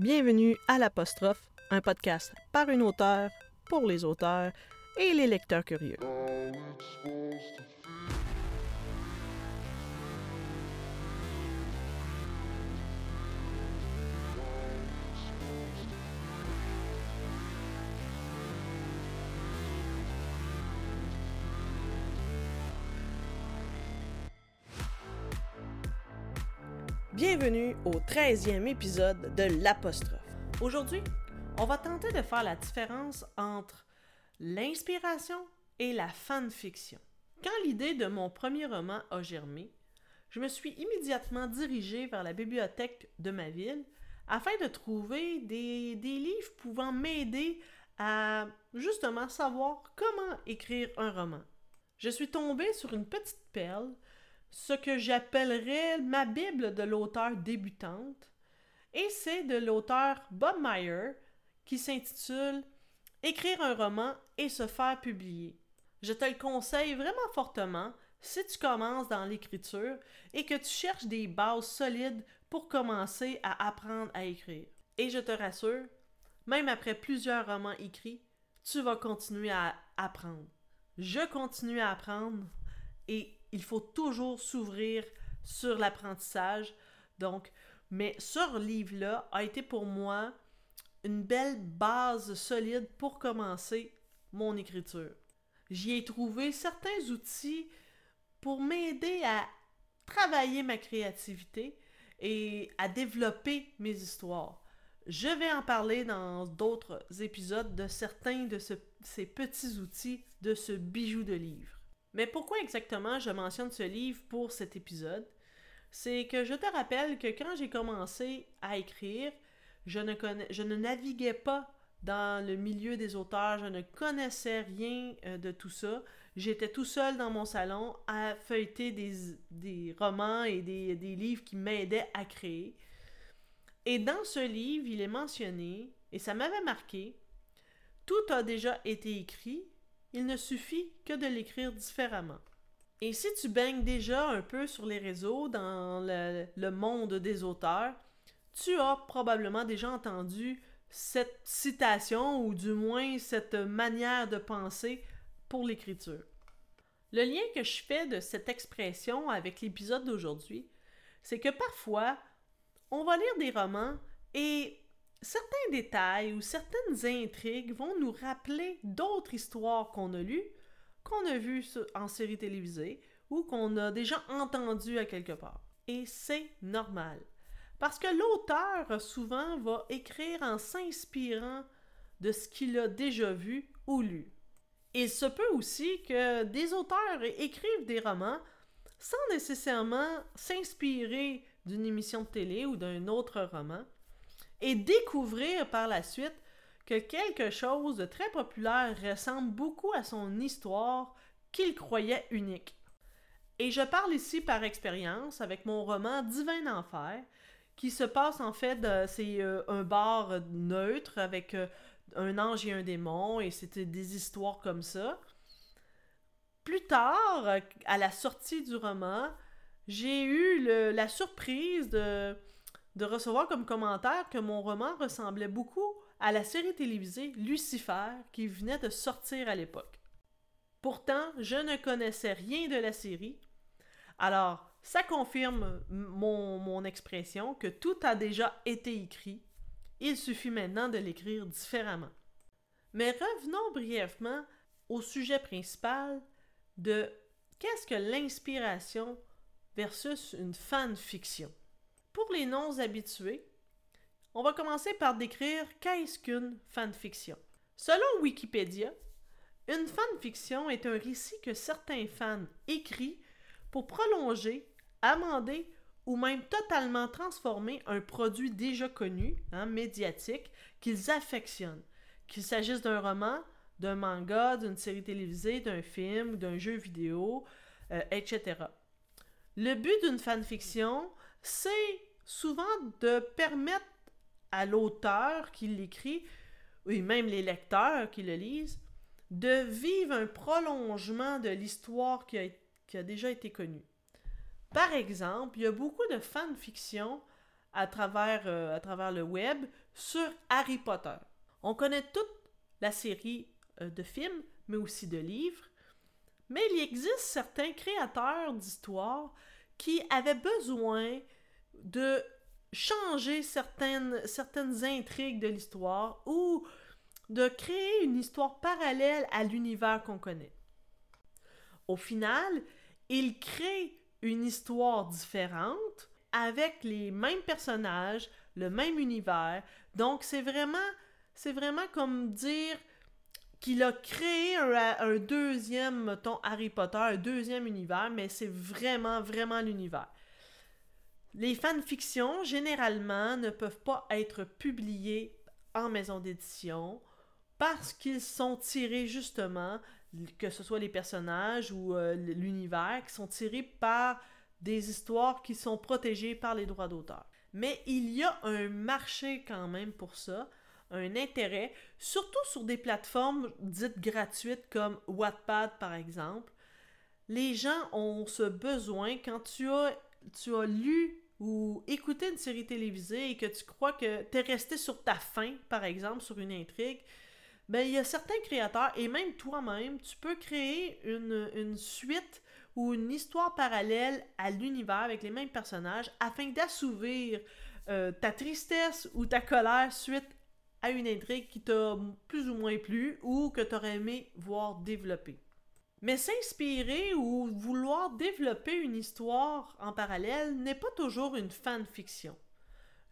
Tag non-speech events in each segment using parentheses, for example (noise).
Bienvenue à l'apostrophe, un podcast par une auteure, pour les auteurs et les lecteurs curieux. Bienvenue au 13e épisode de l'apostrophe. Aujourd'hui, on va tenter de faire la différence entre l'inspiration et la fanfiction. Quand l'idée de mon premier roman a germé, je me suis immédiatement dirigée vers la bibliothèque de ma ville afin de trouver des, livres pouvant m'aider à justement savoir comment écrire un roman. Je suis tombée sur une petite perle ce que j'appellerais ma Bible de l'auteur débutante. Et c'est de l'auteur Bob Meyer qui s'intitule Écrire un roman et se faire publier. Je te le conseille vraiment fortement si tu commences dans l'écriture et que tu cherches des bases solides pour commencer à apprendre à écrire. Et je te rassure, même après plusieurs romans écrits, tu vas continuer à apprendre. Je continue à apprendre et il faut toujours s'ouvrir sur l'apprentissage. Donc, mais ce livre-là a été pour moi une belle base solide pour commencer mon écriture. J'y ai trouvé certains outils pour m'aider à travailler ma créativité et à développer mes histoires. Je vais en parler dans d'autres épisodes de certains de ces petits outils de ce bijou de livre. Mais pourquoi exactement je mentionne ce livre pour cet épisode? C'est que je te rappelle que quand j'ai commencé à écrire, je ne, naviguais pas dans le milieu des auteurs, je ne connaissais rien euh, de tout ça. J'étais tout seul dans mon salon à feuilleter des, romans et des livres qui m'aidaient à créer. Et dans ce livre, il est mentionné, et ça m'avait marqué, tout a déjà été écrit, il ne suffit que de l'écrire différemment. Et si tu baignes déjà un peu sur les réseaux dans le, monde des auteurs, tu as probablement déjà entendu cette citation ou du moins cette manière de penser pour l'écriture. Le lien que je fais de cette expression avec l'épisode d'aujourd'hui, c'est que parfois, on va lire des romans et certains détails ou certaines intrigues vont nous rappeler d'autres histoires qu'on a lues, qu'on a vues en série télévisée ou qu'on a déjà entendues à quelque part. Et c'est normal. Parce que l'auteur souvent va écrire en s'inspirant de ce qu'il a déjà vu ou lu. Il se peut aussi que des auteurs écrivent des romans sans nécessairement s'inspirer d'une émission de télé ou d'un autre roman, et découvrir par la suite que quelque chose de très populaire ressemble beaucoup à son histoire qu'il croyait unique. Et je parle ici par expérience avec mon roman Divin Enfer, qui se passe en fait, c'est euh, un bar neutre avec euh, un ange et un démon, et c'était des histoires comme ça. Plus tard, à la sortie du roman, j'ai eu la surprise de de recevoir comme commentaire que mon roman ressemblait beaucoup à la série télévisée Lucifer qui venait de sortir à l'époque. Pourtant, je ne connaissais rien de la série. Alors, ça confirme mon, mon expression que tout a déjà été écrit. Il suffit maintenant de l'écrire différemment. Mais revenons brièvement au sujet principal de qu'est-ce que l'inspiration versus une fanfiction. Pour les non-habitués, on va commencer par décrire qu'est-ce qu'une fanfiction. Selon Wikipédia, une fanfiction est un récit que certains fans écrivent pour prolonger, amender ou même totalement transformer un produit déjà connu, hein, médiatique, qu'ils affectionnent, qu'il s'agisse d'un roman, d'un manga, d'une série télévisée, d'un film, d'un jeu vidéo, euh, etc. Le but d'une fanfiction, c'est souvent de permettre à l'auteur qui l'écrit, et même les lecteurs qui le lisent, de vivre un prolongement de l'histoire qui a, déjà été connue. Par exemple, il y a beaucoup de fanfiction à travers, euh, le web sur Harry Potter. On connaît toute la série euh, de films, mais aussi de livres. Mais il existe certains créateurs d'histoires qui avaient besoin de changer certaines, certaines intrigues de l'histoire ou de créer une histoire parallèle à l'univers qu'on connaît. Au final, ils créent une histoire différente avec les mêmes personnages, le même univers. Donc c'est vraiment c'est vraiment comme dire qu'il a créé un, deuxième, mettons, Harry Potter, un deuxième univers, mais c'est vraiment, vraiment l'univers. Les fanfictions, généralement, ne peuvent pas être publiées en maison d'édition parce qu'ils sont tirés justement, que ce soit les personnages ou euh, l'univers, qui sont tirés par des histoires qui sont protégées par les droits d'auteur. Mais il y a un marché quand même pour ça, un intérêt, surtout sur des plateformes dites gratuites comme Wattpad par exemple. Les gens ont ce besoin quand tu as, tu as lu ou écouté une série télévisée et que tu crois que tu es resté sur ta fin, par exemple, sur une intrigue, ben il y a certains créateurs, et même toi-même, tu peux créer une, une suite ou une histoire parallèle à l'univers avec les mêmes personnages afin d'assouvir euh, ta tristesse ou ta colère suite à une intrigue qui t'a plus ou moins plu ou que tu aurais aimé voir développer. Mais s'inspirer ou vouloir développer une histoire en parallèle n'est pas toujours une fanfiction.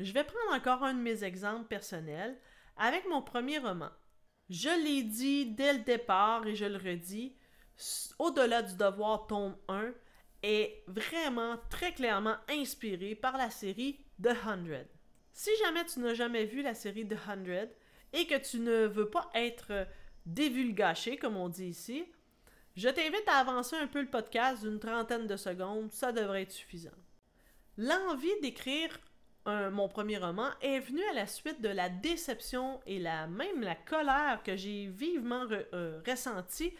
Je vais prendre encore un de mes exemples personnels avec mon premier roman. Je l'ai dit dès le départ et je le redis, au-delà du devoir tome 1 est vraiment très clairement inspiré par la série The Hundred. Si jamais tu n'as jamais vu la série The Hundred et que tu ne veux pas être dévulgaché, comme on dit ici, je t'invite à avancer un peu le podcast d'une trentaine de secondes, ça devrait être suffisant. L'envie d'écrire mon premier roman est venue à la suite de la déception et la, même la colère que j'ai vivement euh, ressentie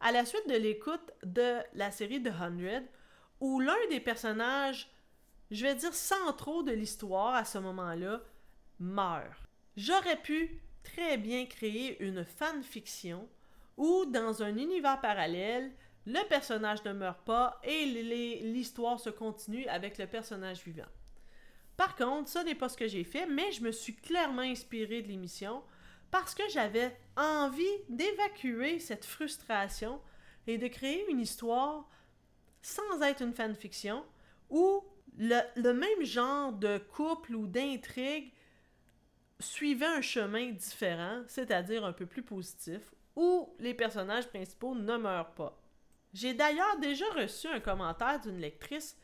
à la suite de l'écoute de la série The Hundred, où l'un des personnages, je vais dire sans de l'histoire à ce moment-là, meurt. J'aurais pu très bien créer une fanfiction où, dans un univers parallèle, le personnage ne meurt pas et l'histoire se continue avec le personnage vivant. Par contre, ça n'est pas ce que j'ai fait, mais je me suis clairement inspiré de l'émission parce que j'avais envie d'évacuer cette frustration et de créer une histoire sans être une fanfiction où le, même genre de couple ou d'intrigue suivait un chemin différent, c'est-à-dire un peu plus positif, où les personnages principaux ne meurent pas. J'ai d'ailleurs déjà reçu un commentaire d'une lectrice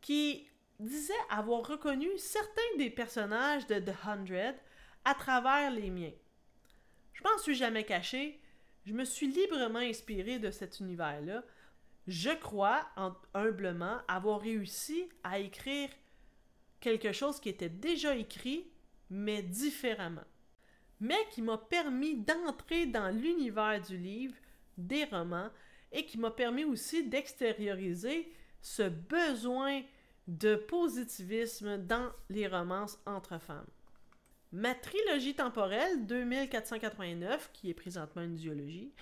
qui disait avoir reconnu certains des personnages de The Hundred à travers les miens. Je m'en suis jamais caché. Je me suis librement inspiré de cet univers-là. Je crois, humblement, avoir réussi à écrire quelque chose qui était déjà écrit, mais différemment. Mais qui m'a permis d'entrer dans l'univers du livre, des romans, et qui m'a permis aussi d'extérioriser ce besoin de positivisme dans les romances entre femmes. Ma trilogie temporelle 2489, qui est présentement une duologie,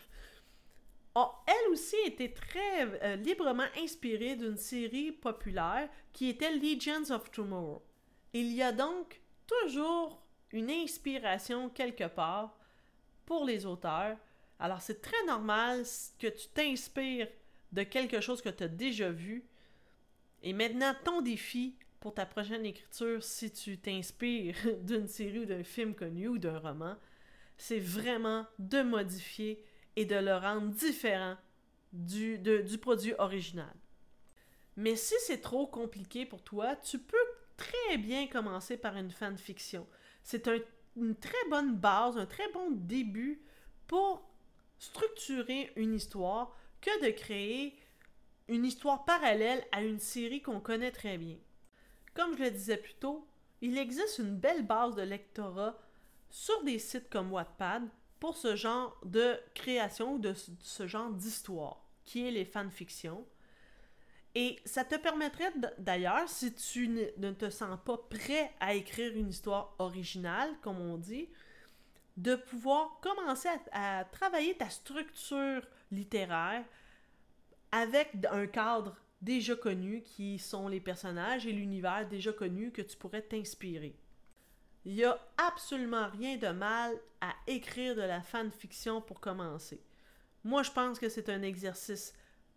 a elle aussi été très euh, librement inspirée d'une série populaire qui était Legions of Tomorrow. Il y a donc toujours une inspiration quelque part pour les auteurs. Alors c'est très normal que tu t'inspires de quelque chose que tu as déjà vu. Et maintenant, ton défi pour ta prochaine écriture, si tu t'inspires (laughs) d'une série ou d'un film connu ou d'un roman, c'est vraiment de modifier et de le rendre différent du, du produit original. Mais si c'est trop compliqué pour toi, tu peux très bien commencer par une fanfiction. C'est une très bonne base, un très bon début pour structurer une histoire que de créer une histoire parallèle à une série qu'on connaît très bien. Comme je le disais plus tôt, il existe une belle base de lectorat sur des sites comme Wattpad pour ce genre de création ou de ce genre d'histoire, qui est les fanfictions. Et ça te permettrait d'ailleurs, si tu ne te sens pas prêt à écrire une histoire originale, comme on dit, de pouvoir commencer à, travailler ta structure littéraire avec un cadre déjà connu qui sont les personnages et l'univers déjà connu que tu pourrais t'inspirer. Il n'y a absolument rien de mal à écrire de la fanfiction pour commencer. Moi, je pense que c'est un exercice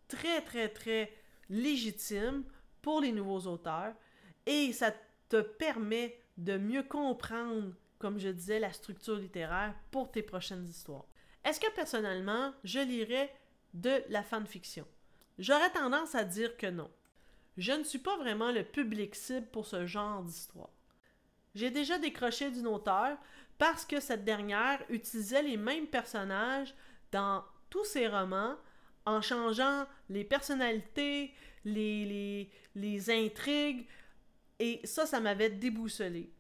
très, très, très légitime pour les nouveaux auteurs et ça te permet de mieux comprendre, comme je disais, la structure littéraire pour tes prochaines histoires. Est-ce que personnellement, je lirais de la fanfiction? J'aurais tendance à dire que non. Je ne suis pas vraiment le public cible pour ce genre d'histoire. J'ai déjà décroché d'une auteure parce que cette dernière utilisait les mêmes personnages dans tous ses romans en changeant les personnalités, les, les, intrigues, et ça, ça m'avait déboussolé.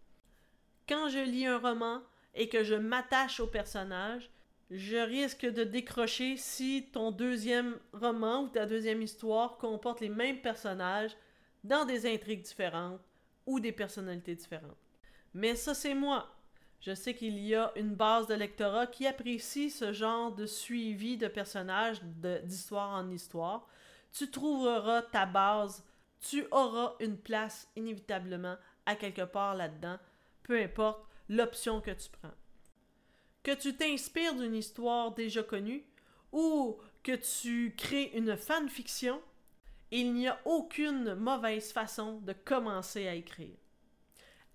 Quand je lis un roman et que je m'attache au personnage, je risque de décrocher si ton deuxième roman ou ta deuxième histoire comporte les mêmes personnages dans des intrigues différentes ou des personnalités différentes. Mais ça, c'est moi. Je sais qu'il y a une base de lectorat qui apprécie ce genre de suivi de personnages d'histoire en histoire. Tu trouveras ta base, tu auras une place inévitablement à quelque part là-dedans, peu importe l'option que tu prends. Que tu t'inspires d'une histoire déjà connue ou que tu crées une fanfiction, il n'y a aucune mauvaise façon de commencer à écrire.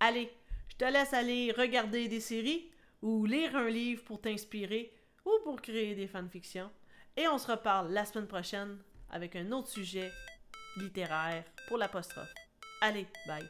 Allez, je te laisse aller regarder des séries ou lire un livre pour t'inspirer ou pour créer des fanfictions. Et on se reparle la semaine prochaine avec un autre sujet littéraire pour l'apostrophe. Allez, bye.